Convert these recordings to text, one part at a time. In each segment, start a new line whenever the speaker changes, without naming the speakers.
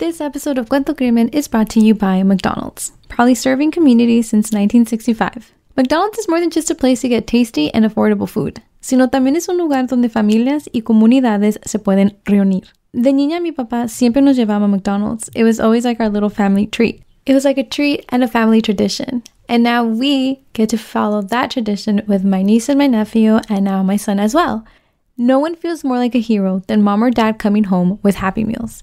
This episode of Cuento Crimen is brought to you by McDonald's, proudly serving communities since 1965. McDonald's is more than just a place to get tasty and affordable food, sino también es un lugar donde familias y comunidades se pueden reunir. De niña, mi papá siempre nos llevaba a McDonald's. It was always like our little family treat. It was like a treat and a family tradition. And now we get to follow that tradition with my niece and my nephew, and now my son as well. No one feels more like a hero than mom or dad coming home with Happy Meals.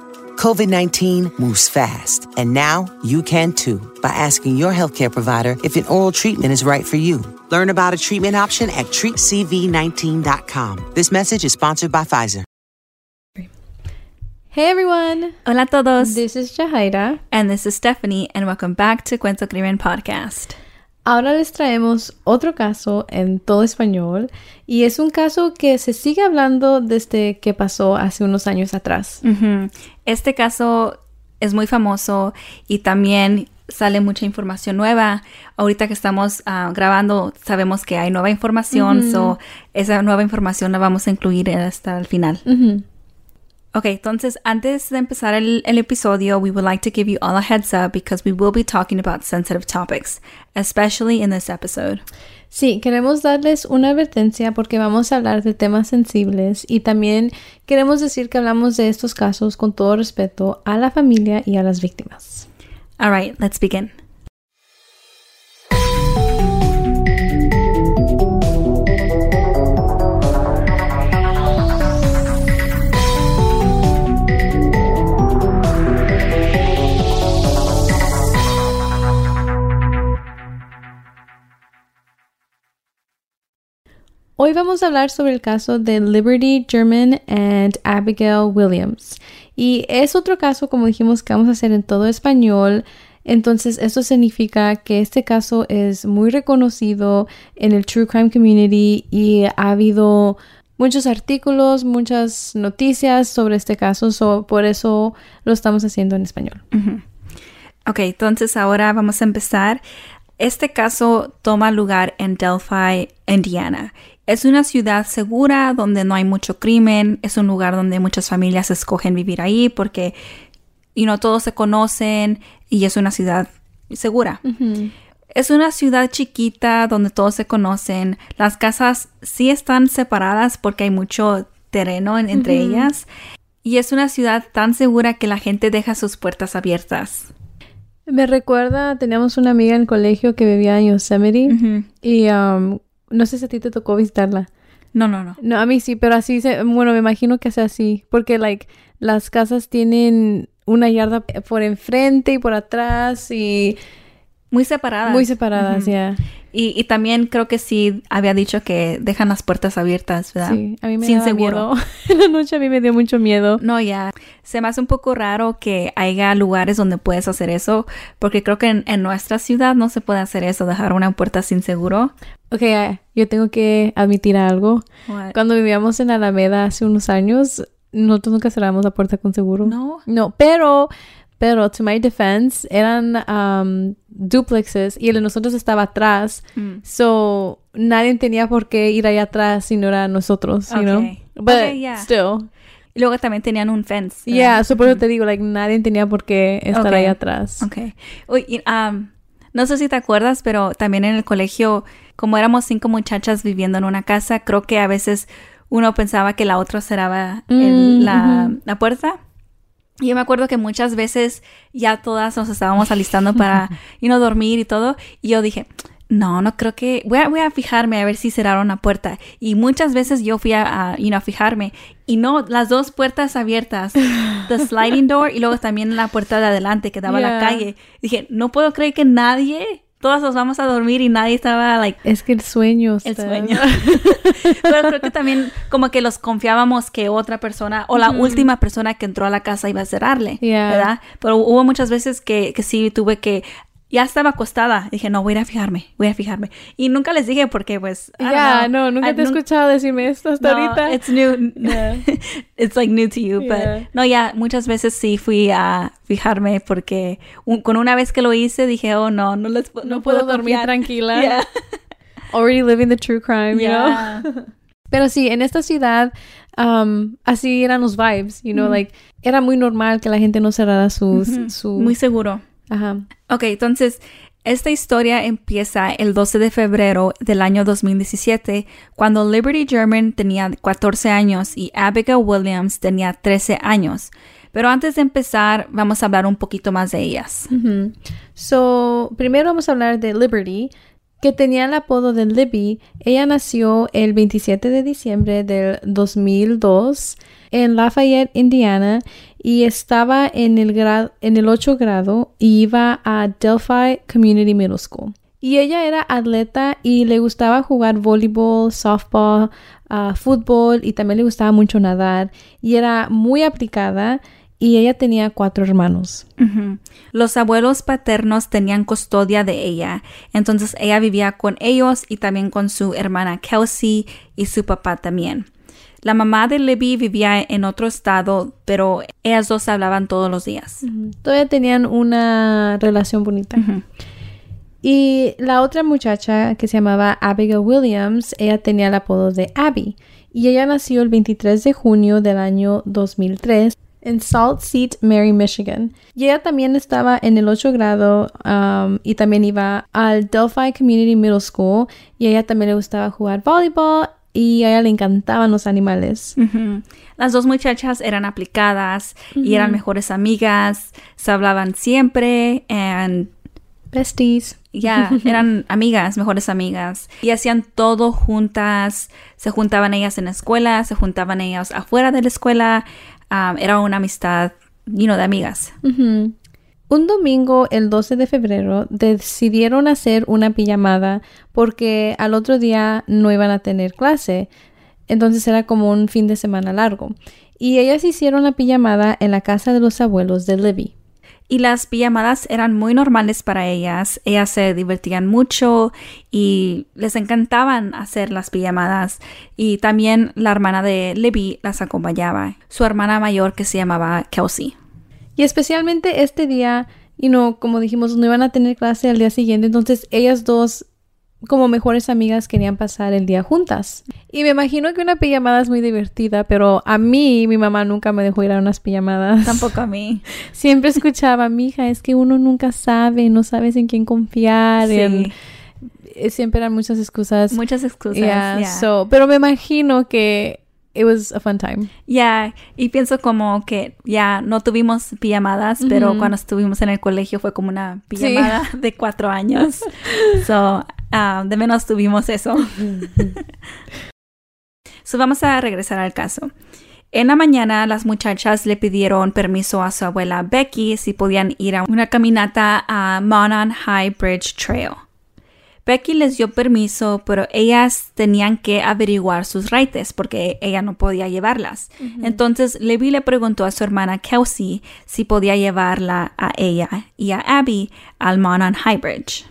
COVID 19 moves fast, and now you can too by asking your healthcare provider if an oral treatment is right for you. Learn about a treatment option at treatcv19.com. This message is sponsored by Pfizer.
Hey everyone!
Hola a todos.
This is Jahaira.
and this is Stephanie, and welcome back to Cuento Crimen Podcast.
Ahora les traemos otro caso en todo español y es un caso que se sigue hablando desde que pasó hace unos años atrás.
Este caso es muy famoso y también sale mucha información nueva. Ahorita que estamos ah, grabando, sabemos que hay nueva información, so esa nueva información la vamos a incluir hasta el final. Ok, entonces antes de empezar el, el episodio, we would like to give you all a heads up because we will be talking about sensitive topics, especially in this episode.
Sí, queremos darles una advertencia porque vamos a hablar de temas sensibles y también queremos decir que hablamos de estos casos con todo respeto a la familia y a las víctimas.
All right, let's begin.
Hoy vamos a hablar sobre el caso de Liberty German and Abigail Williams. Y es otro caso, como dijimos, que vamos a hacer en todo español. Entonces, esto significa que este caso es muy reconocido en el True Crime Community y ha habido muchos artículos, muchas noticias sobre este caso. so, por eso lo estamos haciendo en español.
Ok, entonces ahora vamos a empezar. Este caso toma lugar en Delphi, Indiana. Es una ciudad segura donde no hay mucho crimen. Es un lugar donde muchas familias escogen vivir ahí porque, you know, todos se conocen y es una ciudad segura. Es una ciudad chiquita donde todos se conocen. Las casas sí están separadas porque hay mucho terreno en- entre ellas. Y es una ciudad tan segura que la gente deja sus puertas abiertas.
Me recuerda, teníamos una amiga en el colegio que vivía en Yosemite y um, no sé si a ti te tocó visitarla.
No, no, no.
No, a mí sí, pero así, se, bueno, me imagino que sea así, porque, like, las casas tienen una yarda por enfrente y por atrás y
Muy separadas.
muy separadas, ya.
y, y también creo que sí había dicho que dejan las puertas abiertas, ¿verdad?
Sí, a mí me
Sin seguro.
miedo. en la noche a mí me dio mucho miedo.
No, ya. Se me hace un poco raro que haya lugares donde puedes hacer eso, porque creo que en, en nuestra ciudad no se puede hacer eso, dejar una puerta sin seguro.
Ok, ah, yo tengo que admitir algo.
What?
Cuando vivíamos en Alameda hace unos años, nosotros nunca cerramos la puerta con seguro.
No.
No, pero, pero, to my defense, eran um, duplexes y el de nosotros estaba atrás.
Mm.
So, nadie tenía por qué ir allá atrás si no era nosotros, you know?
Okay.
But
Okay, yeah.
still.
Y luego también tenían un fence. ¿verdad?
Yeah, so por eso te digo, like, nadie tenía por qué estar
Okay.
ahí atrás.
Ok. Uy, um, no sé si te acuerdas, pero también en el colegio, como éramos cinco muchachas viviendo en una casa, creo que a veces uno pensaba que la otra cerraba
Mm,
la, puerta. Y yo me acuerdo que muchas veces ya todas nos estábamos alistando para, you know, dormir y todo. Y yo dije, no, no creo que, voy a, voy a fijarme a ver si cerraron la puerta. Y muchas veces yo fui a, a, you know, a fijarme y no, las dos puertas abiertas, the sliding door y luego también la puerta de adelante que daba a la calle. Dije, no puedo creer que nadie, todas nos vamos a dormir y nadie estaba, like,
Es que el sueño.
el sueño. Pero creo que también como que los confiábamos que otra persona o la última persona que entró a la casa iba a cerrarle,
Yeah.
¿verdad? Pero hubo muchas veces que, que sí tuve que ya estaba acostada. Dije, no, voy a ir a fijarme, voy a fijarme. Y nunca les dije porque, pues,
Ya, no, nunca
I
te he escuchado decirme esto hasta
No,
ahorita.
it's new.
Yeah.
it's like new to you,
Yeah.
but no, ya, muchas veces sí fui a fijarme porque un- con una vez que lo hice dije, oh, no, no les
No puedo dormir tranquila. Already living the true crime, you know? Pero sí, en esta ciudad, um, así eran los vibes, you know, like, era muy normal que la gente no cerrara sus, su...
Muy seguro.
Ajá.
Ok, entonces, esta historia empieza el 12 de febrero del año 2017, cuando Liberty German tenía 14 años y Abigail Williams tenía 13 años. Pero antes de empezar, vamos a hablar un poquito más de ellas.
So, primero vamos a hablar de Liberty, que tenía el apodo de Libby. Ella nació el 27 de diciembre del 2002 en Lafayette, Indiana, y estaba en el, gra- en el 8 grado y iba a Delphi Community Middle School. Y ella era atleta y le gustaba jugar voleibol, softball, ah, fútbol y también le gustaba mucho nadar. Y era muy aplicada y ella tenía cuatro hermanos.
Los abuelos paternos tenían custodia de ella, entonces ella vivía con ellos y también con su hermana Kelsey y su papá también. La mamá de Libby vivía en otro estado, pero ellas dos hablaban todos los días.
Todavía tenían una relación bonita. Y la otra muchacha que se llamaba Abigail Williams, ella tenía el apodo de Abby. Y ella nació el 23 de junio del año 2003 en Salt St. Mary, Michigan. Y ella también estaba en el 8 grado um, y también iba al Delphi Community Middle School. Y a ella también le gustaba jugar voleibol y a ella le encantaban los animales.
Las dos muchachas eran aplicadas y eran mejores amigas, se hablaban siempre and
Besties.
ya eran amigas, mejores amigas y hacían todo juntas, se juntaban ellas en la escuela, se juntaban ellas afuera de la escuela, um, era una amistad, you know, de amigas.
Un domingo, el 12 de febrero, decidieron hacer una pijamada porque al otro día no iban a tener clase. Entonces era como un fin de semana largo. Y ellas hicieron la pijamada en la casa de los abuelos de Libby.
Y las pijamadas eran muy normales para ellas. Ellas se divertían mucho y les encantaban hacer las pijamadas. Y también la hermana de Libby las acompañaba. Su hermana mayor que se llamaba Kelsey.
Y especialmente este día, y no, como dijimos, no iban a tener clase al día siguiente. Entonces ellas dos, como mejores amigas, querían pasar el día juntas. Y me imagino que una pijamada es muy divertida, pero a mí mi mamá nunca me dejó ir a unas pijamadas.
Tampoco a mí.
Siempre escuchaba, mija, es que uno nunca sabe, no sabes en quién confiar.
Sí.
en- eh, siempre eran muchas excusas.
Muchas excusas.
Yeah,
yeah.
so- pero me imagino que it was a fun time.
Ya, y pienso como que ya no tuvimos pijamadas, pero cuando estuvimos en el colegio fue como una pijamada de cuatro años. so, ah, de menos tuvimos eso. so, vamos a regresar al caso. En la mañana, las muchachas le pidieron permiso a su abuela Becky si podían ir a una caminata a Monon High Bridge Trail. Becky les dio permiso, pero ellas tenían que averiguar sus raíces porque ella no podía llevarlas. Entonces, Levi le preguntó a su hermana Kelsey si podía llevarla a ella y a Abby al Monon High Bridge.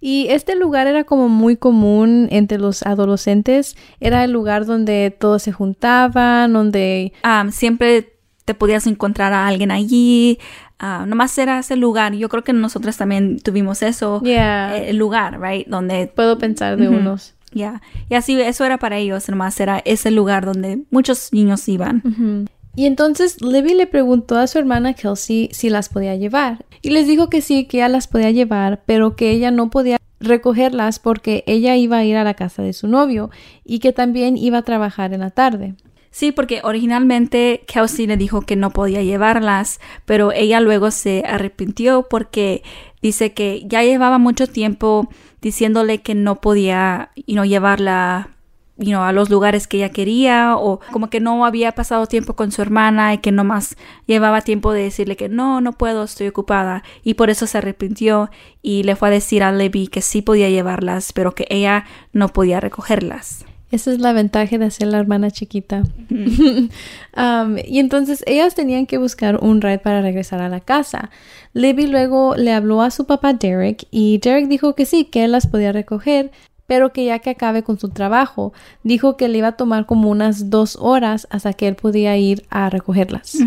Y este lugar era como muy común entre los adolescentes. Era el lugar donde todos se juntaban, donde...
Um, siempre te podías encontrar a alguien allí. Ah, nomás era ese lugar. Yo creo que nosotros también tuvimos eso.
Yeah.
eh, El lugar, right? Donde
Puedo pensar de unos.
Ya, y así eso era para ellos, nomás era ese lugar donde muchos niños iban.
Y entonces Libby le preguntó a su hermana Kelsey si las podía llevar. Y les dijo que sí, que ella las podía llevar, pero que ella no podía recogerlas porque ella iba a ir a la casa de su novio y que también iba a trabajar en la tarde.
Sí, porque originalmente Kelsey le dijo que no podía llevarlas, pero ella luego se arrepintió porque dice que ya llevaba mucho tiempo diciéndole que no podía you know, llevarla you a los lugares que ella quería o como que no había pasado tiempo con su hermana y que nomás llevaba tiempo de decirle que no, no puedo, estoy ocupada y por eso se arrepintió y le fue a decir a Levi que sí podía llevarlas pero que ella no podía recogerlas.
Esa es la ventaja de ser la hermana chiquita. Um, y entonces ellas tenían que buscar un ride para regresar a la casa. Libby luego le habló a su papá Derek y Derek dijo que sí, que él las podía recoger, pero que ya que acabe con su trabajo, dijo que le iba a tomar como unas dos horas hasta que él podía ir a recogerlas.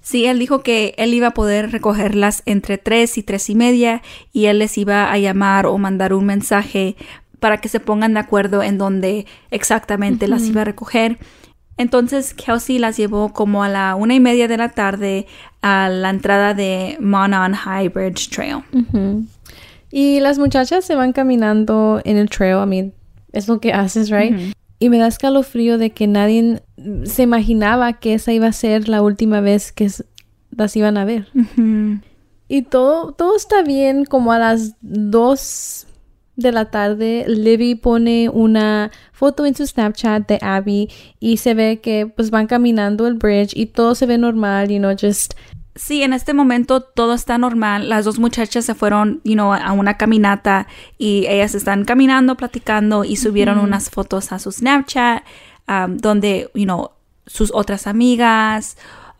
Sí, él dijo que él iba a poder recogerlas entre tres y tres y media y él les iba a llamar o mandar un mensaje para que se pongan de acuerdo en dónde exactamente las iba a recoger. Entonces Kelsey las llevó como a la una y media de la tarde a la entrada de Monon High Bridge Trail.
Y las muchachas se van caminando en el trail. I mean, es lo que haces, right? Y me da escalofrío de que nadie se imaginaba que esa iba a ser la última vez que las iban a ver. Y todo, todo está bien como a las dos de la tarde, Libby pone una foto en su Snapchat de Abby y se ve que pues van caminando el bridge y todo se ve normal, you know, just
Sí, en este momento todo está normal. Las dos muchachas se fueron, you know, a una caminata y ellas están caminando, platicando y subieron unas fotos a su Snapchat um, donde, you know, sus otras amigas,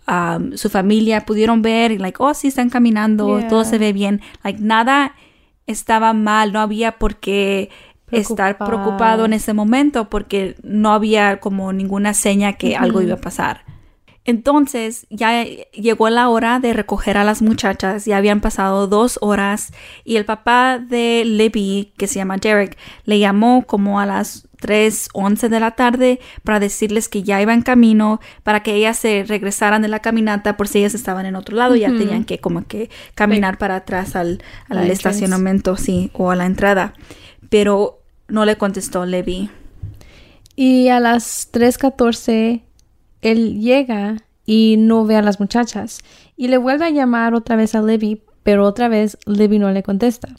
um, su familia pudieron ver, like, oh, sí, están caminando, todo se ve bien. Like, nada estaba mal, no había por qué estar preocupado en ese momento porque no había como ninguna seña que algo iba a pasar. Entonces ya llegó la hora de recoger a las muchachas, ya habían pasado dos horas y el papá de Libby, que se llama Derek, le llamó como a las 3.11 de la tarde para decirles que ya iba en camino, para que ellas se regresaran de la caminata por si ellas estaban en otro lado, ya tenían que como que caminar para atrás al, estacionamiento, sí, o a la entrada. Pero no le contestó Libby.
Y a las 3.14 él llega y no ve a las muchachas y le vuelve a llamar otra vez a Libby, pero otra vez Libby no le contesta.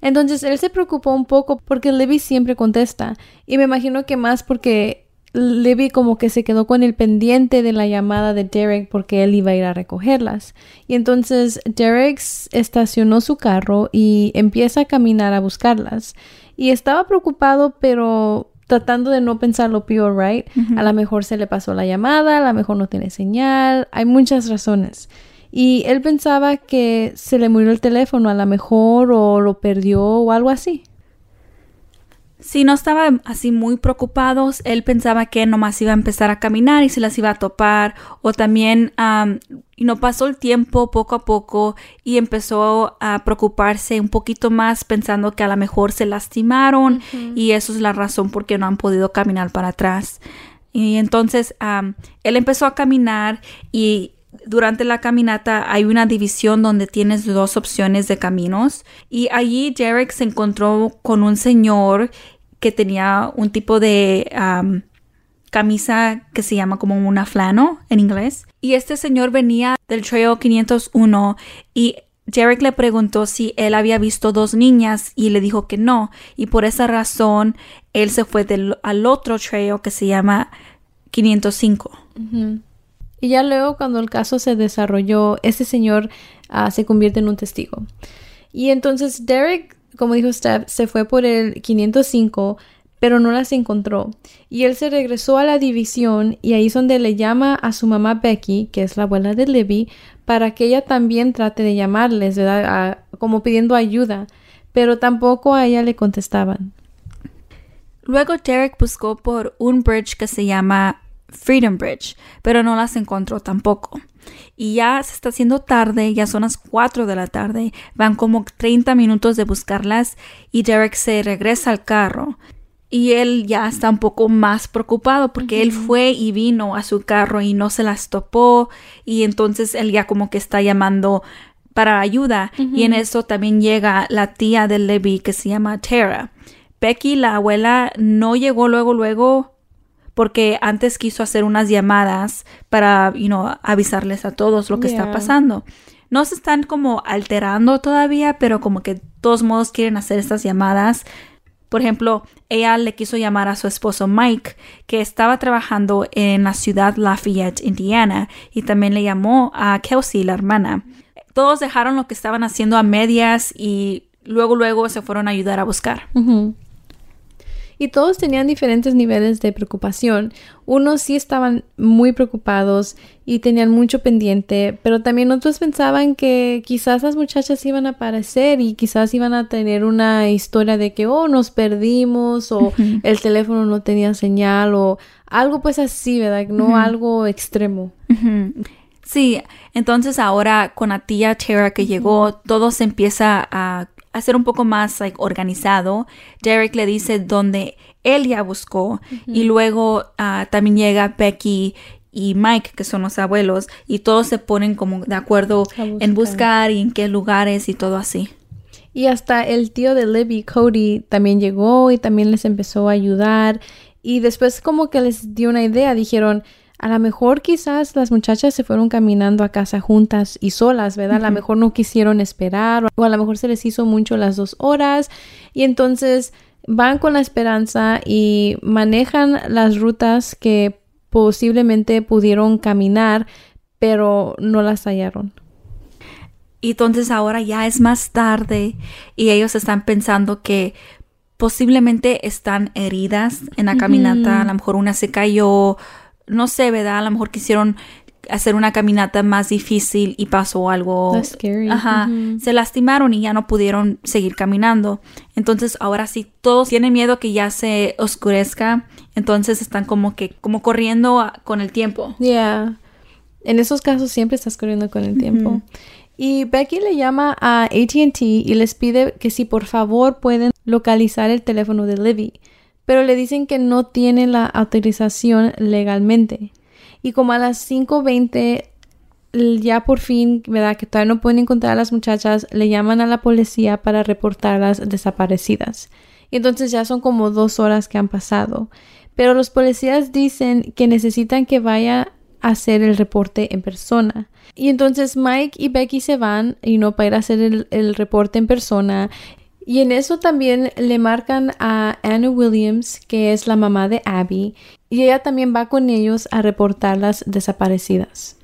Entonces él se preocupó un poco porque Libby siempre contesta y me imagino que más porque Libby como que se quedó con el pendiente de la llamada de Derek porque él iba a ir a recogerlas. Y entonces Derek estacionó su carro y empieza a caminar a buscarlas. Y estaba preocupado, pero tratando de no pensar lo peor, right? A lo mejor se le pasó la llamada, a lo mejor no tiene señal, hay muchas razones. Y él pensaba que se le murió el teléfono a lo mejor o lo perdió o algo así.
Si no estaba así muy preocupados, él pensaba que nomás iba a empezar a caminar y se las iba a topar. O también y no pasó el tiempo poco a poco y empezó a preocuparse un poquito más pensando que a lo mejor se lastimaron y eso es la razón por qué no han podido caminar para atrás. Y entonces él empezó a caminar y durante la caminata hay una división donde tienes dos opciones de caminos. Y allí Derek se encontró con un señor que tenía un tipo de camisa que se llama como una flano en inglés. Y este señor venía del Trail 501 y Derek le preguntó si él había visto dos niñas y le dijo que no. Y por esa razón él se fue al otro trail que se llama 505.
Y ya luego cuando el caso se desarrolló, este señor ah, se convierte en un testigo. Y entonces Derek, como dijo Steph, se fue por el 505, pero no las encontró. Y él se regresó a la división y ahí es donde le llama a su mamá Becky, que es la abuela de Libby, para que ella también trate de llamarles, ¿verdad? como pidiendo ayuda, pero tampoco a ella le contestaban.
Luego Derek buscó por un bridge que se llama Freedom Bridge, pero no las encontró tampoco. Y ya se está haciendo tarde, ya son las 4 de la tarde, van como 30 minutos de buscarlas y Derek se regresa al carro. Y él ya está un poco más preocupado porque él fue y vino a su carro y no se las topó y entonces él ya como que está llamando para ayuda y en eso también llega la tía de Libby que se llama Tara. Becky, la abuela, no llegó luego luego porque antes quiso hacer unas llamadas para, you know, avisarles a todos lo que está pasando. No se están como alterando todavía, pero como que de todos modos quieren hacer estas llamadas. Por ejemplo, ella le quiso llamar a su esposo Mike, que estaba trabajando en la ciudad Lafayette, Indiana, y también le llamó a Kelsey, la hermana. Todos dejaron lo que estaban haciendo a medias y luego luego se fueron a ayudar a buscar.
Y todos tenían diferentes niveles de preocupación. Unos sí estaban muy preocupados y tenían mucho pendiente, pero también otros pensaban que quizás las muchachas iban a aparecer y quizás iban a tener una historia de que, oh, nos perdimos o el teléfono no tenía señal o algo pues así, ¿verdad? No algo extremo.
Sí, entonces ahora con la tía Tara que llegó, todo se empieza a hacer un poco más organizado. Derek le dice dónde él ya buscó y luego ah, también llega Becky y Mike, que son los abuelos, y todos se ponen como de acuerdo en buscar y en qué lugares y todo así.
Y hasta el tío de Libby, Cody, también llegó y también les empezó a ayudar. Y después como que les dio una idea, dijeron, a lo mejor quizás las muchachas se fueron caminando a casa juntas y solas, ¿verdad? A lo mejor no quisieron esperar o a lo mejor se les hizo mucho las dos horas y entonces van con la esperanza y manejan las rutas que posiblemente pudieron caminar, pero no las hallaron.
Y entonces ahora ya es más tarde y ellos están pensando que posiblemente están heridas en la caminata, a lo mejor una se cayó, no sé, ¿verdad? A lo mejor quisieron hacer una caminata más difícil y pasó algo.
scary.
Ajá. Se lastimaron y ya no pudieron seguir caminando. Entonces ahora sí todos tienen miedo que ya se oscurezca. Entonces están como que, como corriendo con el tiempo.
Yeah. En esos casos siempre estás corriendo con el tiempo. Y Becky le llama a ATT y les pide que si por favor pueden localizar el teléfono de Libby pero le dicen que no tiene la autorización legalmente. Y como a las 5.20 ya por fin, ¿verdad? Que todavía no pueden encontrar a las muchachas, le llaman a la policía para reportarlas desaparecidas. Y entonces ya son como dos horas que han pasado. Pero los policías dicen que necesitan que vaya a hacer el reporte en persona. Y entonces Mike y Becky se van y no para ir a hacer el, el reporte en persona. Y en eso también le marcan a Anna Williams, que es la mamá de Abby, y ella también va con ellos a reportar las desaparecidas.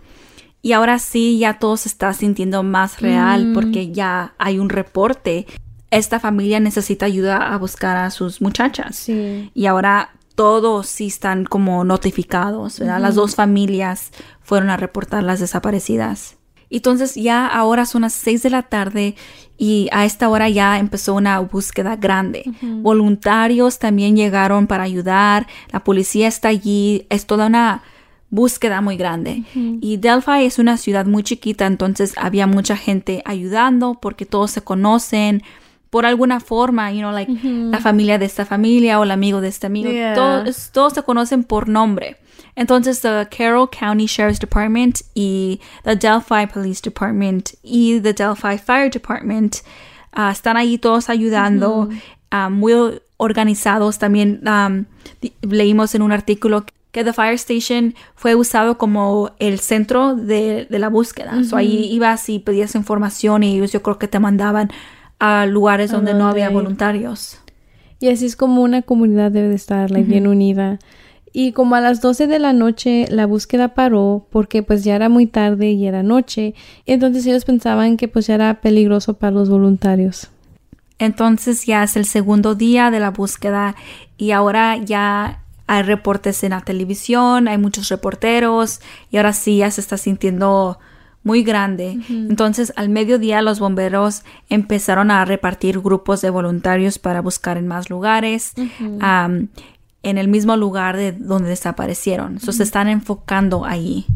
Y ahora sí, ya todo se está sintiendo más real
Mm.
porque ya hay un reporte. Esta familia necesita ayuda a buscar a sus muchachas.
Sí.
Y ahora todos sí están como notificados, ¿verdad? Las dos familias fueron a reportar las desaparecidas. Entonces ya ahora son las 6 de la tarde y a esta hora ya empezó una búsqueda grande. Voluntarios también llegaron para ayudar, la policía está allí, es toda una búsqueda muy grande. Y Delphi es una ciudad muy chiquita, entonces había mucha gente ayudando porque todos se conocen por alguna forma, you know, like la familia de esta familia o el amigo de este amigo,
Yeah.
todos, todos se conocen por nombre. Entonces, the Carroll County Sheriff's Department y the Delphi Police Department y the Delphi Fire Department ah, están ahí todos ayudando, ah, muy organizados. También um, leímos en un artículo que the fire station fue usado como el centro de, de la búsqueda. So, ahí ibas y pedías información y ellos yo creo que te mandaban a lugares donde no había voluntarios.
Y así es como una comunidad debe de estar, like, bien unida. Y como a las 12 de la noche la búsqueda paró porque pues ya era muy tarde y era noche. Entonces ellos pensaban que pues ya era peligroso para los voluntarios.
Entonces ya es el segundo día de la búsqueda y ahora ya hay reportes en la televisión, hay muchos reporteros y ahora sí ya se está sintiendo muy grande. Entonces al mediodía los bomberos empezaron a repartir grupos de voluntarios para buscar en más lugares. En el mismo lugar de donde desaparecieron. Se están enfocando ahí.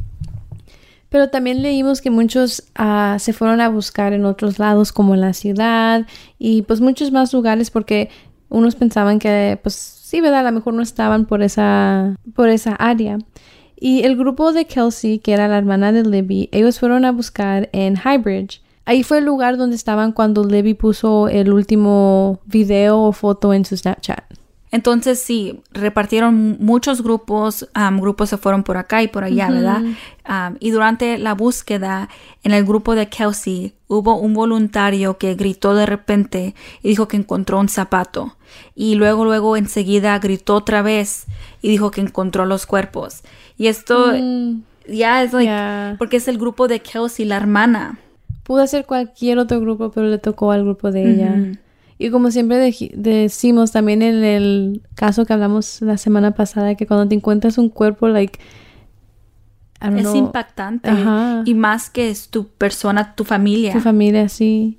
Pero también leímos que muchos ah, se fueron a buscar en otros lados como en la ciudad y pues muchos más lugares porque unos pensaban que pues sí, ¿verdad? A lo mejor no estaban por esa, por esa área. Y el grupo de Kelsey, que era la hermana de Libby, ellos fueron a buscar en Highbridge. Ahí fue el lugar donde estaban cuando Libby puso el último video o foto en su Snapchat.
Entonces sí, repartieron muchos grupos, am, grupos se fueron por acá y por allá, ¿verdad? Am, y durante la búsqueda en el grupo de Kelsey hubo un voluntario que gritó de repente y dijo que encontró un zapato. Y luego, luego enseguida gritó otra vez y dijo que encontró los cuerpos. Y esto ya es like, porque es el grupo de Kelsey, la hermana.
Pudo ser cualquier otro grupo, pero le tocó al grupo de ella. Y como siempre de- decimos también en el caso que hablamos la semana pasada, que cuando te encuentras un cuerpo, like, I don't
Es
know,
impactante.
Ajá.
Y más que es tu persona, tu familia.
tu familia, sí.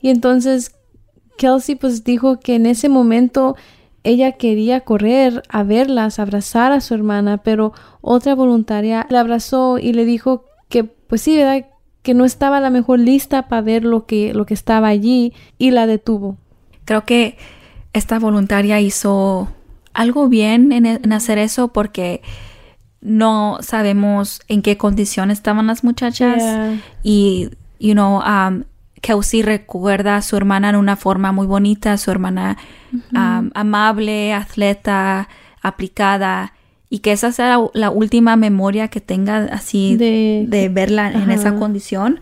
Y entonces Kelsey pues dijo que en ese momento ella quería correr a verlas, abrazar a su hermana, pero otra voluntaria la abrazó y le dijo que pues sí, ¿verdad? Que no estaba a la mejor lista para ver lo que, lo que estaba allí y la detuvo.
Creo que esta voluntaria hizo algo bien en, en hacer eso porque no sabemos en qué condición estaban las muchachas
Yeah.
y, you know, um, Kelsey recuerda a su hermana en una forma muy bonita, su hermana um, amable, atleta, aplicada y que esa sea la, la última memoria que tenga así
De-
de, verla en esa condición.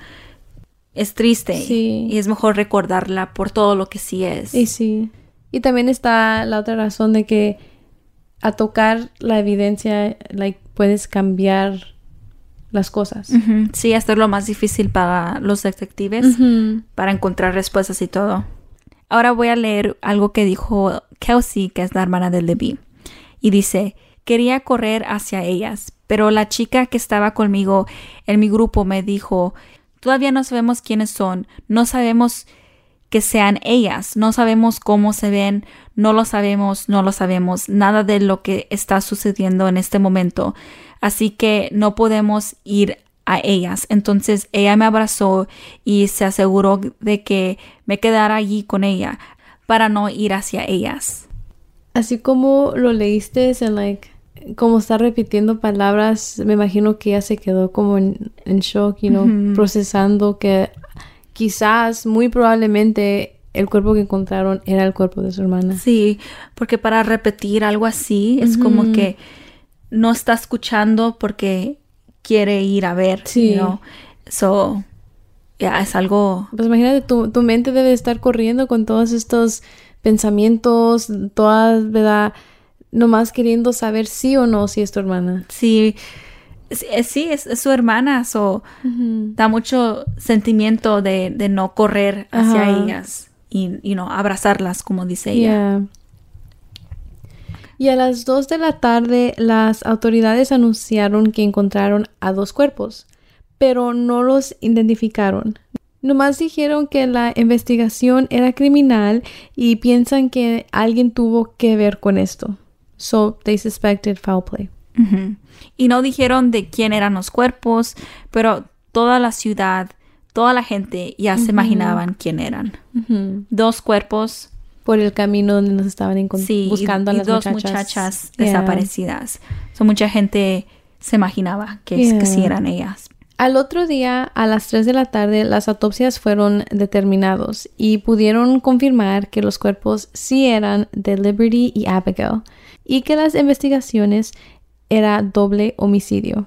Es triste
Sí.
y es mejor recordarla por todo lo que sí es.
Y sí. Y también está la otra razón de que a tocar la evidencia, like, puedes cambiar las cosas.
Sí, esto es lo más difícil para los detectives, para encontrar respuestas y todo. Ahora voy a leer algo que dijo Kelsey, que es la hermana de Libby. Y dice, quería correr hacia ellas, pero la chica que estaba conmigo en mi grupo me dijo, todavía no sabemos quiénes son, no sabemos que sean ellas, no sabemos cómo se ven, no lo sabemos, no lo sabemos, nada de lo que está sucediendo en este momento, así que no podemos ir a ellas. Entonces ella me abrazó y se aseguró de que me quedara allí con ella para no ir hacia ellas.
Así como lo leíste, en like, como está repitiendo palabras, me imagino que ella se quedó como en, en shock, you know, procesando que quizás, muy probablemente, el cuerpo que encontraron era el cuerpo de su hermana.
Sí, porque para repetir algo así es como que no está escuchando porque quiere ir a ver,
Sí.
you know? So, ya es algo
Pues imagínate, tu, tu mente debe estar corriendo con todos estos pensamientos, todas, ¿verdad? Nomás queriendo saber sí o no si es tu hermana.
sí, sí, es, sí, es- su hermana, so da mucho sentimiento de, de no correr hacia ellas y, know, abrazarlas, como dice ella.
Y a las 2 de la tarde, las autoridades anunciaron que encontraron a dos cuerpos, pero no los identificaron. Nomás dijeron que la investigación era criminal y piensan que alguien tuvo que ver con esto. So they suspected foul play.
Y no dijeron de quién eran los cuerpos, pero toda la ciudad, toda la gente ya se imaginaban quién eran. Dos cuerpos,
Por el camino donde nos estaban
sí, y-
buscando
y,
a las
dos
muchachas.
muchachas,
Yeah.
desaparecidas. So, mucha gente se imaginaba que, es- que sí
Yeah.
eran ellas.
Al otro día, a las 3 de la tarde, las autopsias fueron determinados y pudieron confirmar que los cuerpos sí eran de Liberty y Abigail y que las investigaciones era doble homicidio.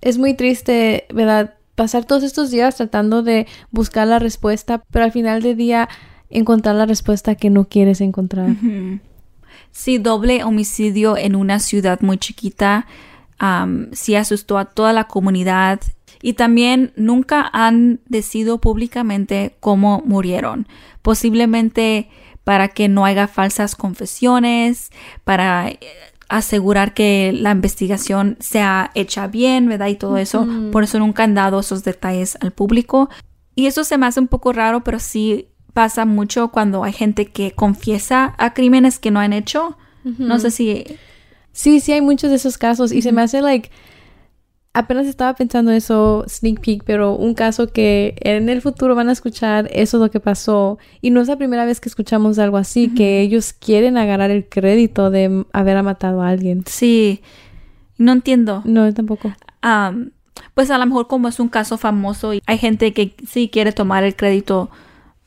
Es muy triste, ¿verdad? Pasar todos estos días tratando de buscar la respuesta, pero al final del día encontrar la respuesta que no quieres encontrar.
Sí, doble homicidio en una ciudad muy chiquita. sí asustó a toda la comunidad. Y también nunca han decidido públicamente cómo murieron. Posiblemente para que no haya falsas confesiones, para eh, asegurar que la investigación sea hecha bien, ¿verdad? Y todo eso. Por eso nunca han dado esos detalles al público. Y eso se me hace un poco raro, pero sí pasa mucho cuando hay gente que confiesa a crímenes que no han hecho. No sé si...
Sí, sí, hay muchos de esos casos y se me hace like apenas estaba pensando eso sneak peek, pero un caso que en el futuro van a escuchar eso es lo que pasó y no es la primera vez que escuchamos algo así, que ellos quieren agarrar el crédito de haber matado a alguien.
Sí, no entiendo.
No, yo tampoco.
Am, pues a lo mejor como es un caso famoso y hay gente que sí quiere tomar el crédito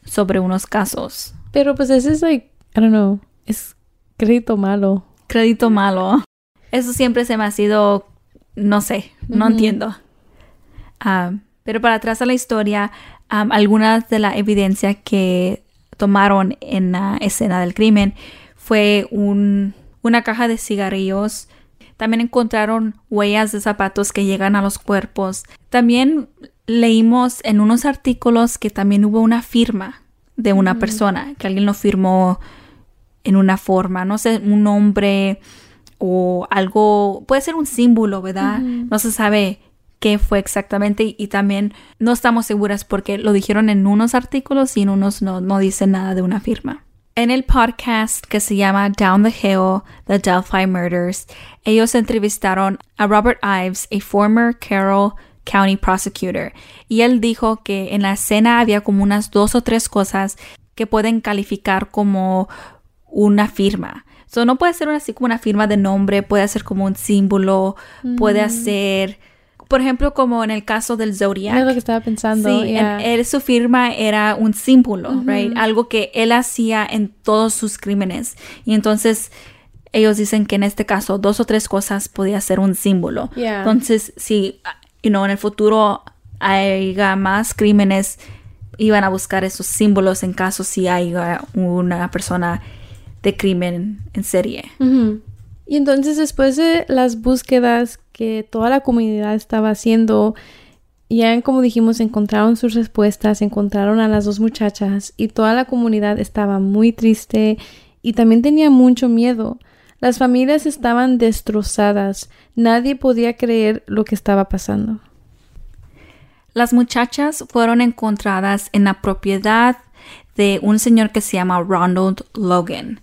sobre unos casos.
Pero pues ese es like, I don't know, es crédito malo.
Crédito malo. Eso siempre se me ha sido, no sé, no entiendo. Am, pero para atrás a la historia, algunas de la evidencia que tomaron en la escena del crimen fue un, una caja de cigarrillos. También encontraron huellas de zapatos que llegan a los cuerpos. También leímos en unos artículos que también hubo una firma de una persona, que alguien lo firmó en una forma, no sé, un nombre o algo, puede ser un símbolo, ¿verdad? No se sabe qué fue exactamente y, también no estamos seguras porque lo dijeron en unos artículos y en unos no, no dice nada de una firma. En el podcast que se llama Down the Hill, The Delphi Murders, ellos entrevistaron a Robert Ives, a former Carroll County prosecutor, y él dijo que en la escena había como unas dos o tres cosas que pueden calificar como una firma. So, no puede ser así como una firma de nombre, puede ser como un símbolo, puede
Mm.
ser, por ejemplo, como en el caso del Zodiac.
Es lo que estaba pensando.
Sí,
yeah.
en- él, su firma era un símbolo, right? Algo que él hacía en todos sus crímenes. Y entonces ellos dicen que en este caso dos o tres cosas podía ser un símbolo.
Yeah.
Entonces, si you know, en el futuro haya más crímenes, iban a buscar esos símbolos en caso si haya una persona de crimen en serie.
Y entonces después de las búsquedas que toda la comunidad estaba haciendo, ya como dijimos, encontraron sus respuestas, encontraron a las dos muchachas y toda la comunidad estaba muy triste y también tenía mucho miedo. Las familias estaban destrozadas, nadie podía creer lo que estaba pasando.
Las muchachas fueron encontradas en la propiedad de un señor que se llama Ronald Logan.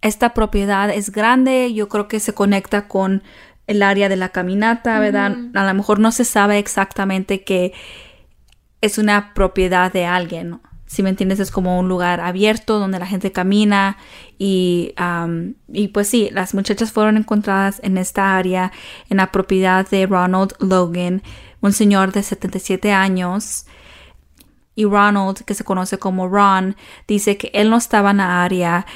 Esta propiedad es grande, yo creo que se conecta con el área de la caminata, ¿verdad? A lo mejor no se sabe exactamente que es una propiedad de alguien. ¿no? Si me entiendes, es como un lugar abierto donde la gente camina y, y pues sí, las muchachas fueron encontradas en esta área, en la propiedad de Ronald Logan, un señor de 77 años. Y Ronald, que se conoce como Ron, dice que él no estaba en la área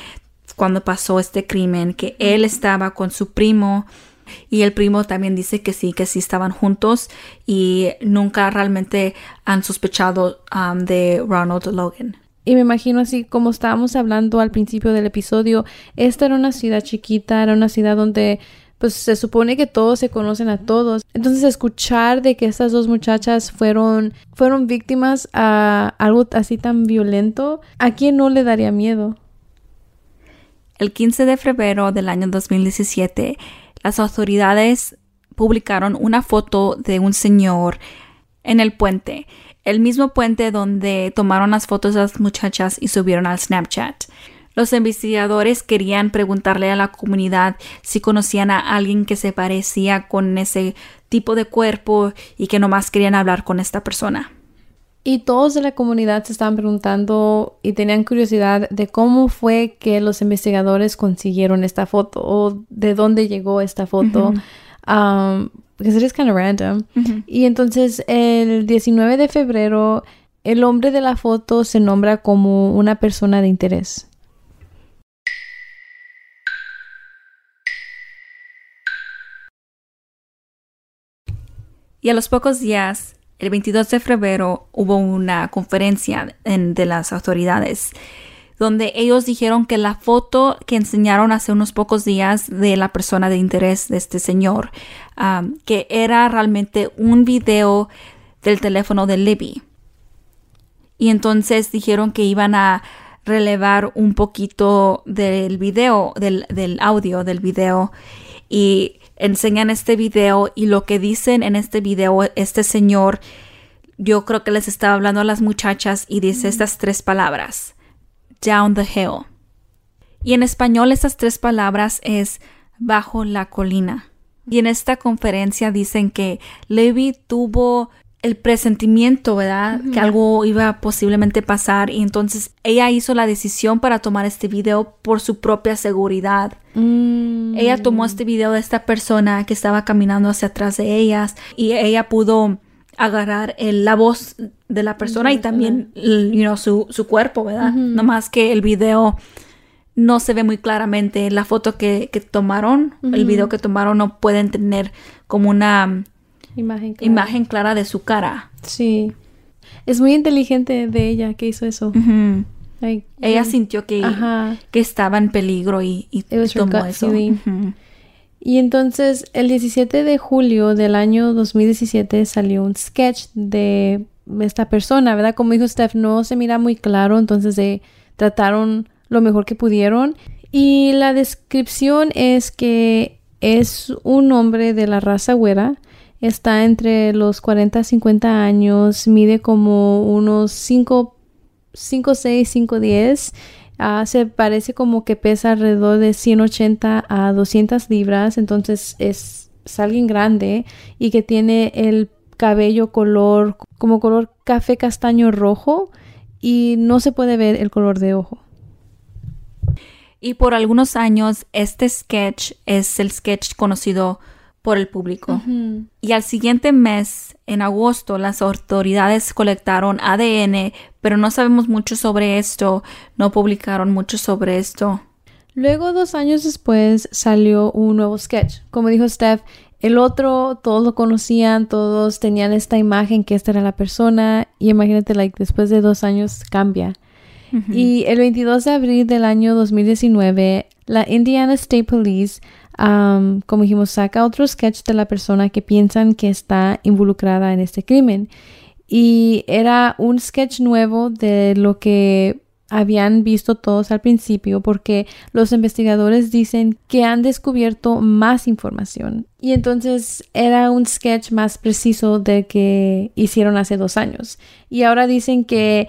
cuando pasó este crimen, que él estaba con su primo y el primo también dice que sí, que sí estaban juntos y nunca realmente han sospechado um, de Ronald Logan.
Y me imagino así como estábamos hablando al principio del episodio, esta era una ciudad chiquita, era una ciudad donde pues se supone que todos se conocen a todos. Entonces escuchar de que estas dos muchachas fueron fueron víctimas a algo así tan violento, ¿a quién no le daría miedo?
El 15 de febrero del año 2017, las autoridades publicaron una foto de un señor en el puente, el mismo puente donde tomaron las fotos de las muchachas y subieron al Snapchat. Los investigadores querían preguntarle a la comunidad si conocían a alguien que se parecía con ese tipo de cuerpo y que nomás querían hablar con esta persona.
Y todos de la comunidad se estaban preguntando y tenían curiosidad de cómo fue que los investigadores consiguieron esta foto o de dónde llegó esta foto. Um, it is kind of random. Y entonces el 19 de febrero el hombre de la foto se nombra como una persona de interés.
Y a los pocos días, el 22 de febrero, hubo una conferencia en- de las autoridades donde ellos dijeron que la foto que enseñaron hace unos pocos días de la persona de interés de este señor, um, que era realmente un video del teléfono de Libby. Y entonces dijeron que iban a relevar un poquito del video, del, del audio del video y enseñan este video y lo que dicen en este video este señor yo creo que les estaba hablando a las muchachas y dice estas tres palabras down the hill y en español estas tres palabras es bajo la colina y en esta conferencia dicen que Levi tuvo el presentimiento, ¿verdad? Que algo iba a posiblemente pasar y entonces ella hizo la decisión para tomar este video por su propia seguridad.
Mm,
Ella tomó este video de esta persona que estaba caminando hacia atrás de ellas y ella pudo agarrar el- la voz de la persona y también el- you know, su, su cuerpo, ¿verdad? No más que el video no se ve muy claramente. La foto que, que tomaron, el video que tomaron no pueden tener como una
imagen. clara.
imagen clara de su cara.
Sí. Es muy inteligente de ella que hizo eso. Like,
Ella sintió que,
Ajá.
que estaba en peligro y, tomó eso.
Y entonces el 17 de julio del año 2017 salió un sketch de esta persona, ¿verdad? Como dijo Steph, no se mira muy claro, entonces trataron lo mejor que pudieron. Y la descripción es que es un hombre de la raza güera, está entre los 40 y 50 años, mide como unos 5, 5 6, 5, 10. se parece como que pesa alrededor de 180 a 200 libras, entonces es, es alguien grande y que tiene el cabello color como color café castaño rojo y no se puede ver el color de ojo.
Y por algunos años este sketch es el sketch conocido por el público. Y al siguiente mes, en agosto, las autoridades colectaron ADN, pero no sabemos mucho sobre esto, no publicaron mucho sobre esto.
Luego, dos años después, salió un nuevo sketch. Como dijo Steph, el otro todos lo conocían, todos tenían esta imagen que esta era la persona y imagínate, like, después de dos años cambia. Y el 22 de abril del año 2019, la Indiana State Police, como dijimos, saca otro sketch de la persona que piensan que está involucrada en este crimen. Y era un sketch nuevo de lo que habían visto todos al principio porque los investigadores dicen que han descubierto más información y entonces era un sketch más preciso del que hicieron hace dos años y ahora dicen que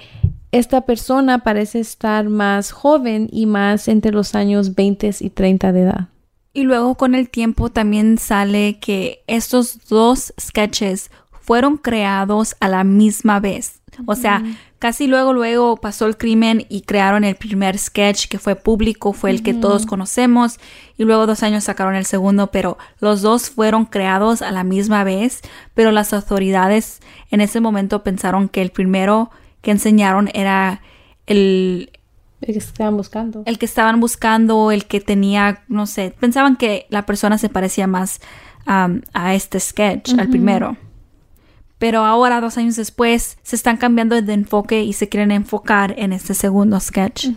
esta persona parece estar más joven y más entre los años 20 y 30 de edad.
Y luego con el tiempo también sale que estos dos sketches fueron creados a la misma vez. O sea, casi luego, luego pasó el crimen y crearon el primer sketch que fue público, fue el que todos conocemos, y luego dos años sacaron el segundo, pero los dos fueron creados a la misma vez, pero las autoridades en ese momento pensaron que el primero que enseñaron era el...
El que estaban buscando.
El que estaban buscando, el que tenía, no sé, pensaban que la persona se parecía más a este sketch, al primero. Pero ahora, dos años después, se están cambiando de enfoque y se quieren enfocar en este segundo sketch.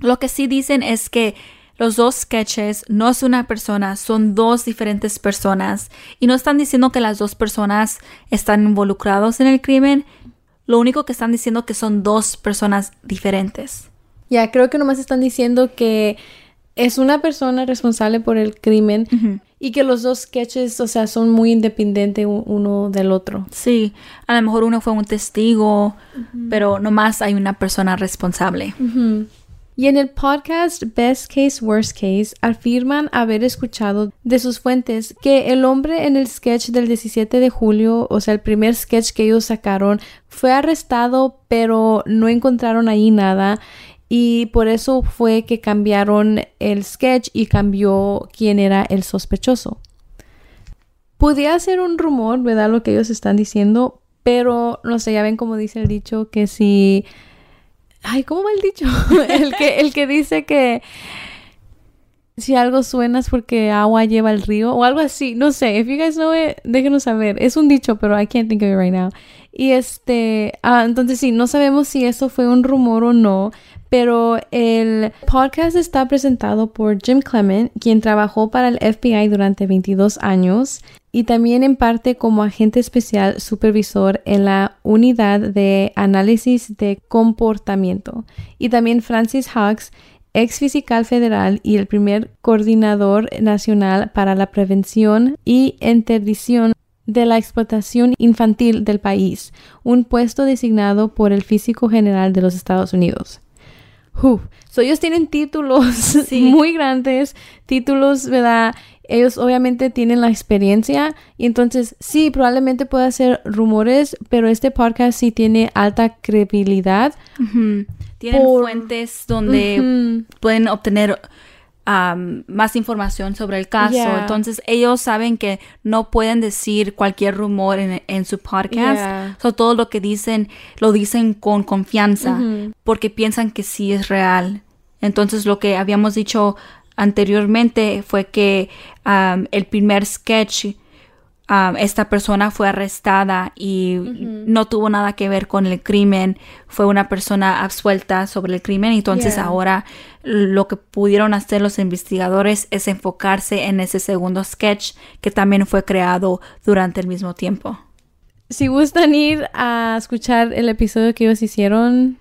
Lo que sí dicen es que los dos sketches no es una persona, son dos diferentes personas y no están diciendo que las dos personas están involucrados en el crimen, lo único que están diciendo que son dos personas diferentes.
Ya, creo que nomás están diciendo que es una persona responsable por el crimen y que los dos sketches, o sea, son muy independientes uno del otro.
Sí, a lo mejor uno fue un testigo, pero nomás hay una persona responsable.
Y en el podcast Best Case, Worst Case afirman haber escuchado de sus fuentes que el hombre en el sketch del 17 de julio, o sea, el primer sketch que ellos sacaron, fue arrestado, pero no encontraron ahí nada. Y por eso fue que cambiaron el sketch y cambió quién era el sospechoso. Podría ser un rumor, ¿verdad? Lo que ellos están diciendo, pero no sé, ya ven como dice el dicho que si Ay, ¿cómo va el dicho? el, que, el que dice que si algo suena es porque agua lleva el río o algo así. No sé, if you guys know déjenos saber. Es un dicho, pero I can't think of it right now. Y este, ah, entonces sí, no sabemos si eso fue un rumor o no, pero el podcast está presentado por Jim Clement, quien trabajó para el FBI durante 22 años y también en parte como agente especial supervisor en la unidad de análisis de comportamiento. Y también Francis Hawks, ex fiscal federal y el primer coordinador nacional para la prevención y interdicción de la explotación infantil del país, un puesto designado por el físico general de los Estados Unidos. Uf, ellos tienen títulos muy grandes, títulos, ¿verdad? ellos obviamente tienen la experiencia y entonces sí, probablemente pueda ser rumores, pero este podcast sí tiene alta credibilidad.
Tienen fuentes donde pueden obtener más información sobre el caso. Entonces ellos saben que no pueden decir cualquier rumor en, su podcast. todo lo que dicen lo dicen con confianza porque piensan que sí es real. Entonces lo que habíamos dicho anteriormente fue que um, el primer sketch um, esta persona fue arrestada y no tuvo nada que ver con el crimen, fue una persona absuelta sobre el crimen, entonces ahora lo que pudieron hacer los investigadores es enfocarse en ese segundo sketch que también fue creado durante el mismo tiempo.
si gustan ir a escuchar el episodio que ellos hicieron,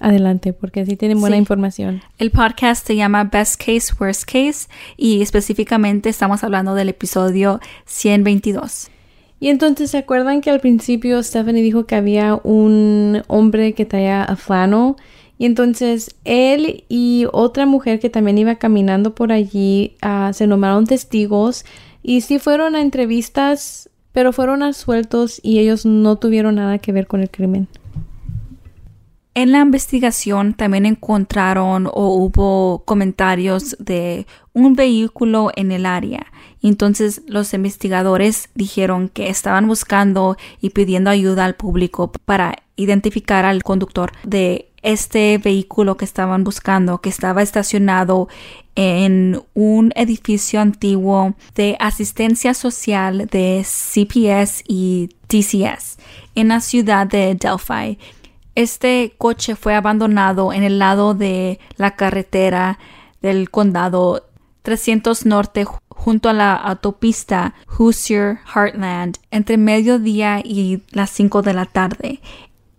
adelante, porque así tienen buena
Sí.
información.
El podcast se llama Best Case, Worst Case y específicamente estamos hablando del episodio 122.
Y entonces, ¿se acuerdan que al principio Stephanie dijo que había un hombre que traía a flano? Y entonces él y otra mujer que también iba caminando por allí ah, se nombraron testigos y sí fueron a entrevistas, pero fueron absueltos y ellos no tuvieron nada que ver con el crimen.
En la investigación también encontraron o hubo comentarios de un vehículo en el área. Entonces los investigadores dijeron que estaban buscando y pidiendo ayuda al público para identificar al conductor de este vehículo que estaban buscando, que estaba estacionado en un edificio antiguo de asistencia social de CPS y TCS en la ciudad de Delphi. Este coche fue abandonado en el lado de la carretera del condado 300 Norte junto a la autopista Hoosier Heartland entre mediodía y las 5 de la tarde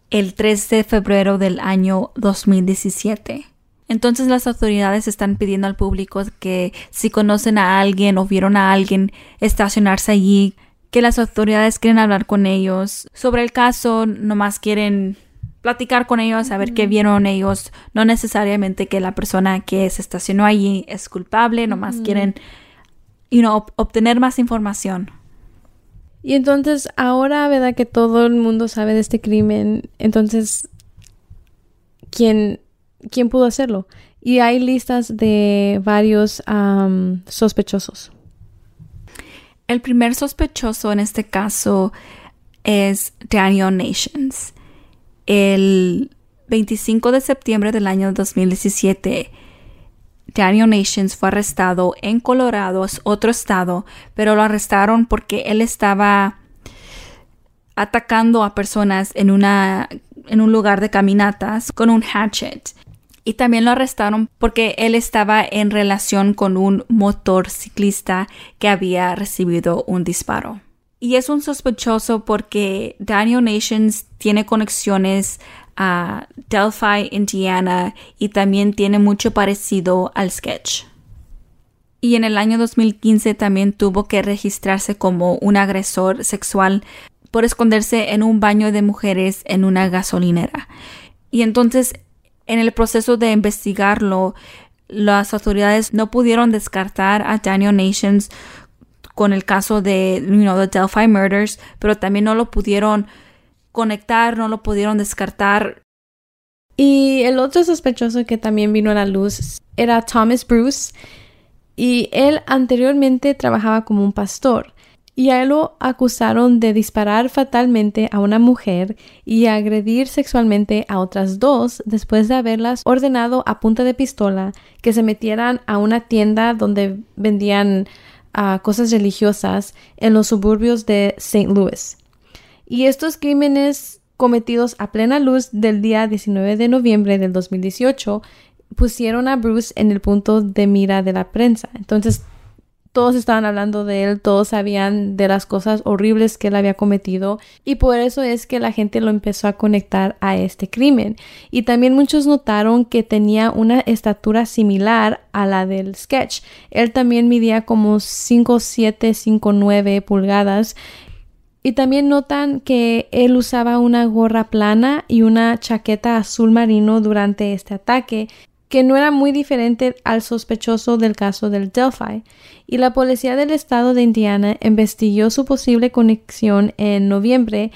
el 3 de febrero del año 2017. Entonces las autoridades están pidiendo al público que si conocen a alguien o vieron a alguien estacionarse allí, que las autoridades quieren hablar con ellos sobre el caso, nomás quieren platicar con ellos, saber qué vieron ellos, no necesariamente que la persona que se estacionó allí es culpable, nomás quieren you know, ob- obtener más información.
Y entonces ahora, ¿verdad? Que todo el mundo sabe de este crimen. Entonces, ¿quién, quién pudo hacerlo? Y hay listas de varios sospechosos.
El primer sospechoso en este caso es Daniel Nations. El 25 de septiembre del año 2017, Daniel Nations fue arrestado en Colorado, otro estado, pero lo arrestaron porque él estaba atacando a personas en, una, en un lugar de caminatas con un hatchet. Y también lo arrestaron porque él estaba en relación con un motorciclista que había recibido un disparo. Y es un sospechoso porque Daniel Nations tiene conexiones a Delphi, Indiana y también tiene mucho parecido al sketch. Y en el año 2015 también tuvo que registrarse como un agresor sexual por esconderse en un baño de mujeres en una gasolinera. Y entonces, en el proceso de investigarlo, las autoridades no pudieron descartar a Daniel Nations con el caso de the Delphi Murders, pero también no lo pudieron conectar, no lo pudieron descartar.
Y el otro sospechoso que también vino a la luz era Thomas Bruce. Y él anteriormente trabajaba como un pastor. Y a él lo acusaron de disparar fatalmente a una mujer y agredir sexualmente a otras dos después de haberlas ordenado a punta de pistola que se metieran a una tienda donde vendían ah, cosas religiosas en los suburbios de St. Louis. Y estos crímenes cometidos a plena luz del día 19 de noviembre del 2018 pusieron a Bruce en el punto de mira de la prensa. Entonces, todos estaban hablando de él, todos sabían de las cosas horribles que él había cometido y por eso es que la gente lo empezó a conectar a este crimen. Y también muchos notaron que tenía una estatura similar a la del sketch. Él también midía como 5'7, 5'9 pulgadas y también notan que él usaba una gorra plana y una chaqueta azul marino durante este ataque, que no era muy diferente al sospechoso del caso del Delphi. Y la policía del estado de Indiana investigó su posible conexión en noviembre,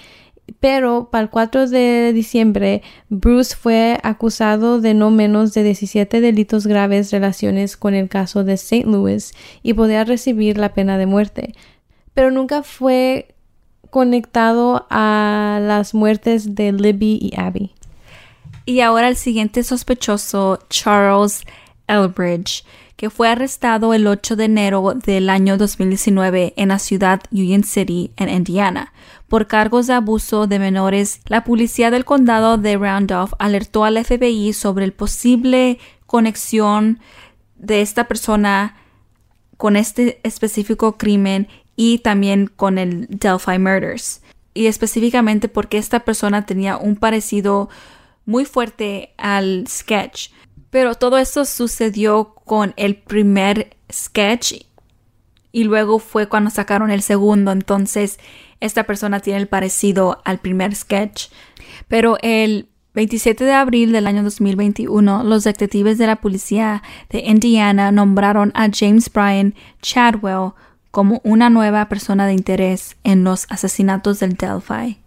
pero para el 4 de diciembre Bruce fue acusado de no menos de 17 delitos graves relaciones con el caso de St. Louis y podía recibir la pena de muerte. Pero nunca fue conectado a las muertes de Libby y Abby.
Y ahora el siguiente sospechoso, Charles Elbridge, que fue arrestado el 8 de enero del año 2019 en la ciudad Union City, en Indiana, por cargos de abuso de menores. La policía del condado de Randolph alertó al FBI sobre el posible conexión de esta persona con este específico crimen y también con el Delphi Murders. y específicamente porque esta persona tenía un parecido muy fuerte al sketch. Pero todo esto sucedió con el primer sketch y luego fue cuando sacaron el segundo. Entonces, esta persona tiene el parecido al primer sketch. Pero el 27 de abril del año 2021, los detectives de la policía de Indiana nombraron a James Bryan Chadwell como una nueva persona de interés en los asesinatos del Delphi.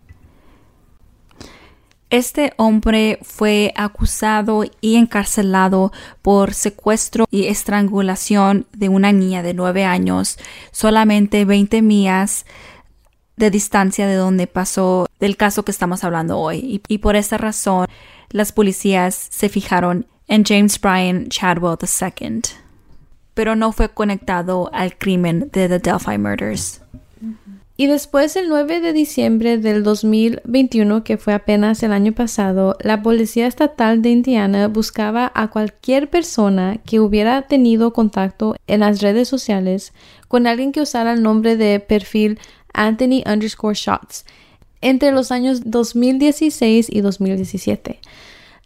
Este hombre fue acusado y encarcelado por secuestro y estrangulación de una niña de nueve años, solamente 20 millas de distancia de donde pasó del caso que estamos hablando hoy. Y, por esta razón, las policías se fijaron en James Bryan Chadwell II, pero no fue conectado al crimen de The Delphi Murders.
Y después, el 9 de diciembre del 2021, que fue apenas el año pasado, la Policía Estatal de Indiana buscaba a cualquier persona que hubiera tenido contacto en las redes sociales con alguien que usara el nombre de perfil Anthony underscore shots entre los años 2016 y 2017.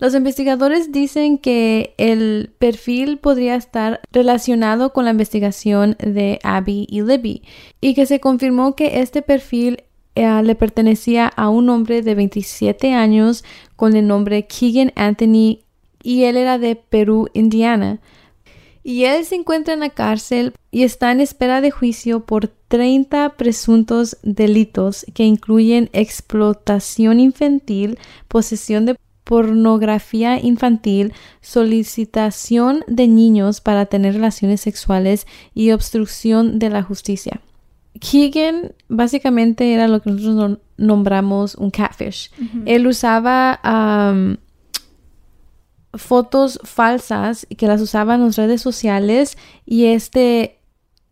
Los investigadores dicen que el perfil podría estar relacionado con la investigación de Abby y Libby y que se confirmó que este perfil eh, le pertenecía a un hombre de 27 años con el nombre Keegan Anthony y él era de Perú, Indiana. Y él se encuentra en la cárcel y está en espera de juicio por 30 presuntos delitos que incluyen explotación infantil, posesión de pornografía infantil, solicitación de niños para tener relaciones sexuales y obstrucción de la justicia. Keegan básicamente era lo que nosotros nombramos un catfish. Él usaba fotos falsas que las usaban en las redes sociales y este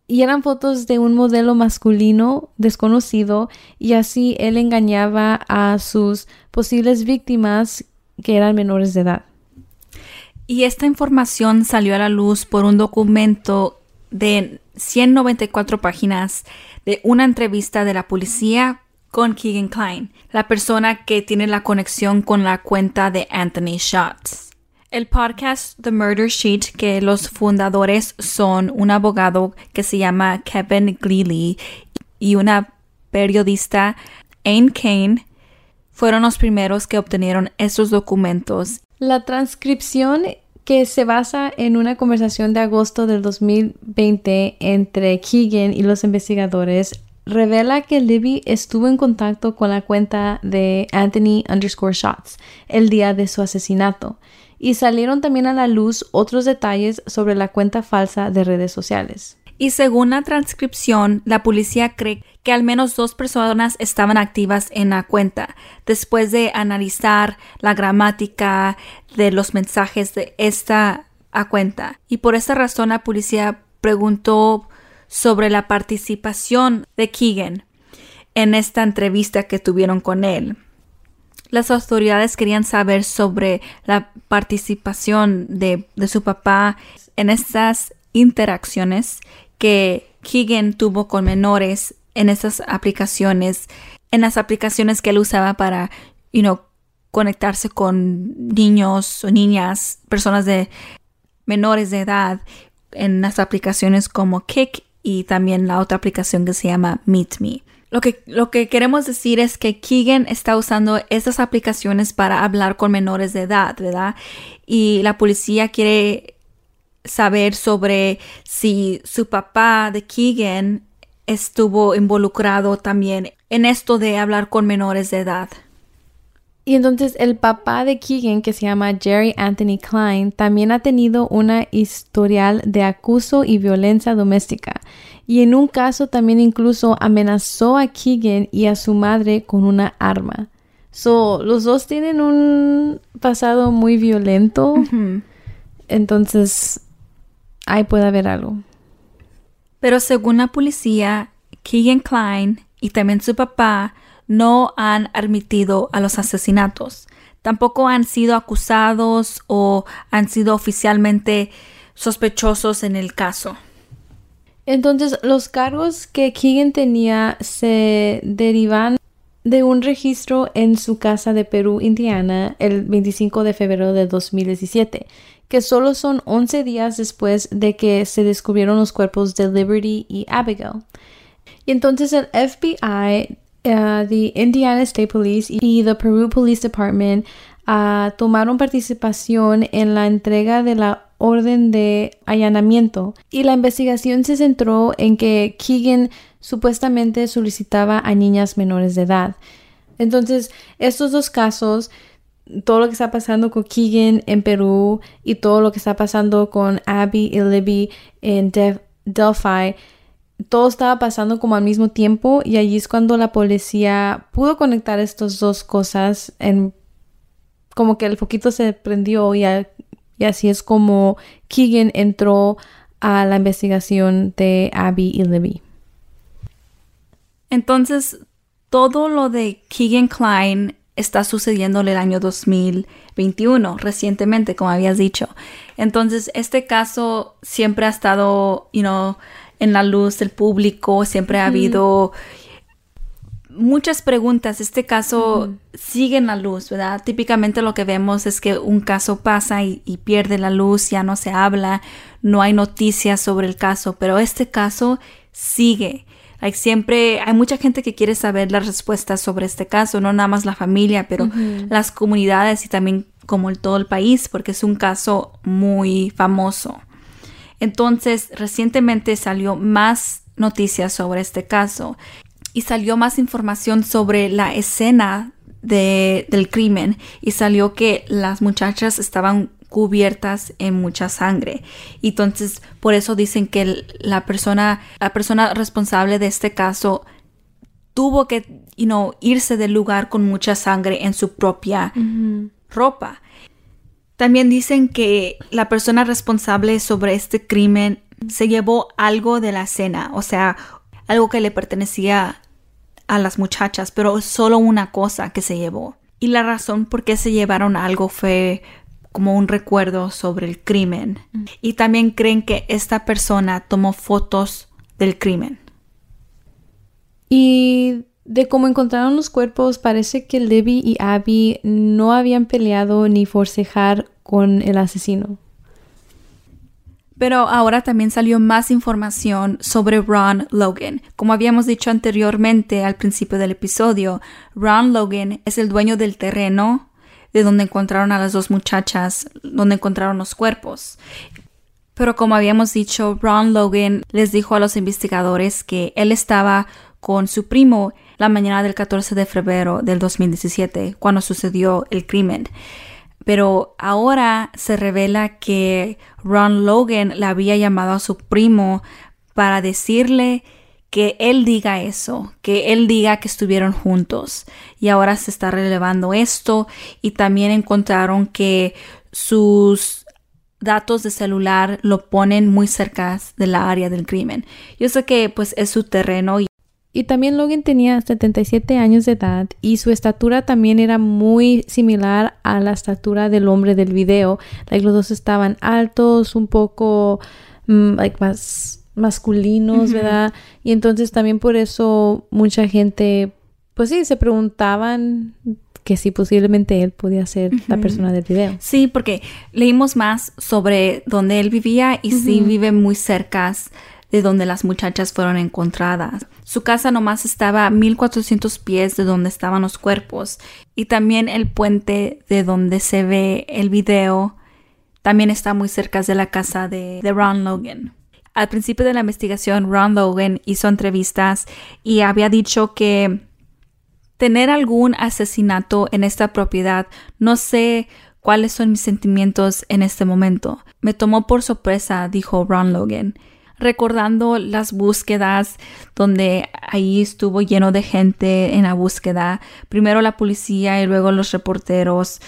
y eran fotos de un modelo masculino desconocido y así él engañaba a sus posibles víctimas que eran menores de edad.
Y esta información salió a la luz por un documento de 194 páginas de una entrevista de la policía con Keegan Klein, la persona que tiene la conexión con la cuenta de Anthony Shots. El podcast The Murder Sheet, que los fundadores son un abogado que se llama Kevin Gleely y una periodista, Anne Kane, fueron los primeros que obtenieron estos documentos.
La transcripción que se basa en una conversación de agosto del 2020 entre Keegan y los investigadores revela que Libby estuvo en contacto con la cuenta de Anthony underscore shots el día de su asesinato y salieron también a la luz otros detalles sobre la cuenta falsa de redes sociales.
Y según la transcripción, la policía cree que al menos dos personas estaban activas en la cuenta, después de analizar la gramática de los mensajes de esta cuenta. Y por esta razón la policía preguntó sobre la participación de Keegan en esta entrevista que tuvieron con él. Las autoridades querían saber sobre la participación de, su papá en estas interacciones que Keegan tuvo con menores en esas aplicaciones, en las aplicaciones que él usaba para, you know, conectarse con niños o niñas, personas de menores de edad, en las aplicaciones como Kick y también la otra aplicación que se llama Meet Me. Lo que, lo que queremos decir es que Keegan está usando estas aplicaciones para hablar con menores de edad, ¿verdad? Y la policía quiere saber sobre si su papá de Keegan estuvo involucrado también en esto de hablar con menores de edad.
Y entonces el papá de Keegan, que se llama Jerry Anthony Klein, también ha tenido una historial de acuso y violencia doméstica y en un caso también incluso amenazó a Keegan y a su madre con una arma. So, los dos tienen un pasado muy violento. Entonces, ahí puede haber algo.
Pero según la policía, Keegan Klein y también su papá no han admitido a los asesinatos. Tampoco han sido acusados o han sido oficialmente sospechosos en el caso.
Entonces, los cargos que Keegan tenía se derivan de un registro en su casa de Perú, Indiana, el 25 de febrero de 2017, que solo son 11 días después de que se descubrieron los cuerpos de Liberty y Abigail. Y entonces el FBI, uh, the Indiana State Police y the Peru Police Department uh, tomaron participación en la entrega de la orden de allanamiento y la investigación se centró en que Keegan supuestamente solicitaba a niñas menores de edad. Entonces, estos dos casos, todo lo que está pasando con Keegan en Perú y todo lo que está pasando con Abby y Libby en Delphi, todo estaba pasando como al mismo tiempo y allí es cuando la policía pudo conectar estas dos cosas como que el foquito se prendió y, y así es como Keegan entró a la investigación de Abby y Libby.
Entonces, todo lo de Keegan Klein está sucediendo en el año 2021, recientemente, como habías dicho. Entonces, este caso siempre ha estado, you know, en la luz del público, siempre ha habido muchas preguntas. Este caso sigue en la luz, ¿verdad? Típicamente lo que vemos es que un caso pasa y, y, pierde la luz, ya no se habla, no hay noticias sobre el caso, pero este caso sigue siempre hay mucha gente que quiere saber las respuestas sobre este caso, no nada más la familia, pero las comunidades y también como todo el país, porque es un caso muy famoso. Entonces, recientemente salió más noticias sobre este caso y salió más información sobre la escena del crimen y salió que las muchachas estaban cubiertas en mucha sangre. Y entonces, por eso dicen que la persona, la persona responsable de este caso tuvo que, you know, irse del lugar con mucha sangre en su propia ropa. También dicen que la persona responsable sobre este crimen se llevó algo de la cena, o sea, algo que le pertenecía a las muchachas, pero solo una cosa que se llevó. Y la razón por qué se llevaron algo fue como un recuerdo sobre el crimen. Mm. Y también creen que esta persona tomó fotos del crimen.
Y de cómo encontraron los cuerpos, parece que Libby y Abby no habían peleado ni forcejar con el asesino.
Pero ahora también salió más información sobre Ron Logan. Como habíamos dicho anteriormente al principio del episodio, Ron Logan es el dueño del terreno de donde encontraron a las dos muchachas, donde encontraron los cuerpos. Pero como habíamos dicho, Ron Logan les dijo a los investigadores que él estaba con su primo la mañana del 14 de febrero del 2017, cuando sucedió el crimen. Pero ahora se revela que Ron Logan le había llamado a su primo para decirle que él diga eso, que él diga que estuvieron juntos. Y ahora se está relevando esto y también encontraron que sus datos de celular lo ponen muy cerca de la área del crimen. Yo sé que pues es su terreno. Y,
y también Logan tenía 77 años de edad y su estatura también era muy similar a la estatura del hombre del video. los dos estaban altos, un poco mm, más masculinos, ¿verdad? Y entonces también por eso mucha gente, pues sí, se preguntaban que si posiblemente él podía ser la persona del video.
Sí, porque leímos más sobre donde él vivía y sí vive muy cerca de donde las muchachas fueron encontradas. Su casa nomás estaba a 1400 pies de donde estaban los cuerpos y también el puente de donde se ve el video también está muy cerca de la casa de, de Ron Logan. Al principio de la investigación, Ron Logan hizo entrevistas y había dicho que tener algún asesinato en esta propiedad, no sé cuáles son mis sentimientos en este momento. Me tomó por sorpresa, dijo Ron Logan, recordando las búsquedas donde ahí estuvo lleno de gente en la búsqueda, primero la policía y luego los reporteros,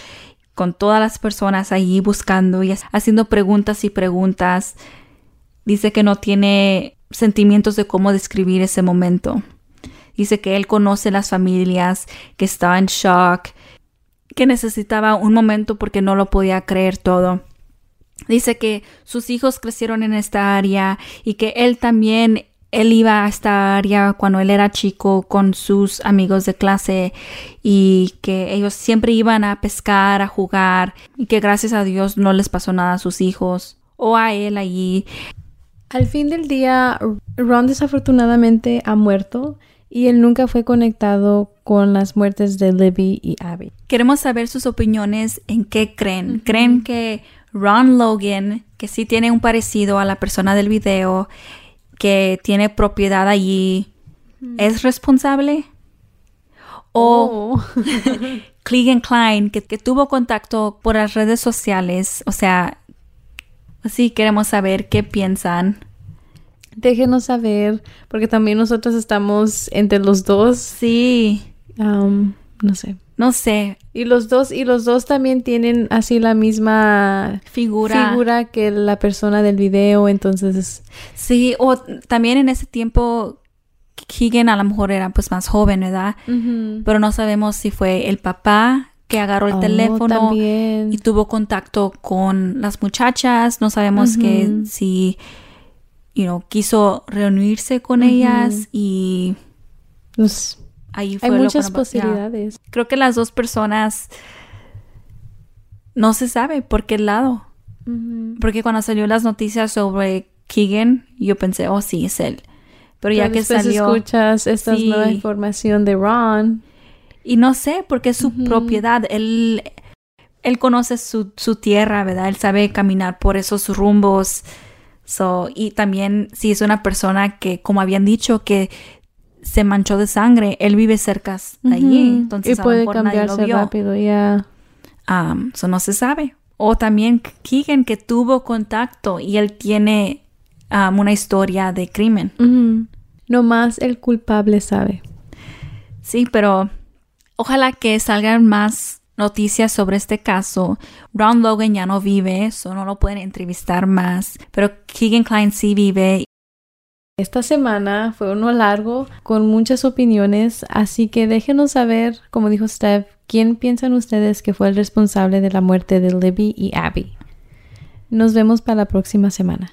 con todas las personas allí buscando y haciendo preguntas y preguntas Dice que no tiene sentimientos de cómo describir ese momento. Dice que él conoce las familias, que estaba en shock, que necesitaba un momento porque no lo podía creer todo. Dice que sus hijos crecieron en esta área y que él también él iba a esta área cuando él era chico con sus amigos de clase y que ellos siempre iban a pescar, a jugar y que gracias a Dios no les pasó nada a sus hijos o a él allí.
Al fin del día, Ron desafortunadamente ha muerto y él nunca fue conectado con las muertes de Libby y Abby.
Queremos saber sus opiniones en qué creen. ¿Creen que Ron Logan, que sí tiene un parecido a la persona del video, que tiene propiedad allí, es responsable? O
Oh.
Clegan Klein, que, que tuvo contacto por las redes sociales. O sea, sí queremos saber qué piensan.
Déjenos saber, porque también nosotros estamos entre los dos.
Sí,
um, no sé.
no sé,
Y los dos, y los dos también tienen así la misma
figura.
figura que la persona del video, entonces
Sí, o también en ese tiempo Keegan a lo mejor era pues más joven, ¿verdad? Pero no sabemos si fue el papá que agarró el
Oh,
teléfono
también.
y tuvo contacto con las muchachas. No sabemos que si, you know, quiso reunirse con ellas y
Pues,
ahí fue
hay
lo
muchas
ya.
posibilidades.
Creo que las dos personas no se sabe por qué lado. Porque cuando salió las noticias sobre Keegan, yo pensé, oh sí, es él. Pero ya que salió...
escuchas esta
Sí.
nueva información de Ron.
Y no sé, porque es su propiedad. Él, él conoce su, su tierra, ¿verdad? Él sabe caminar por esos rumbos. So, y también, si es una persona que, como habían dicho, que se manchó de sangre, él vive cerca de allí. Entonces,
y
a lo
puede
mejor nadie lo
cambiarse rápido, ya.
Um, so no se sabe. O también Keegan, que tuvo contacto y él tiene um, una historia de crimen.
No más el culpable sabe.
Sí, pero ojalá que salgan más noticias sobre este caso. Ron Logan ya no vive, eso no lo pueden entrevistar más, pero Keegan Klein sí vive.
Esta semana fue uno largo con muchas opiniones, así que déjenos saber, como dijo Steph, quién piensan ustedes que fue el responsable de la muerte de Libby y Abby. Nos vemos para la próxima semana.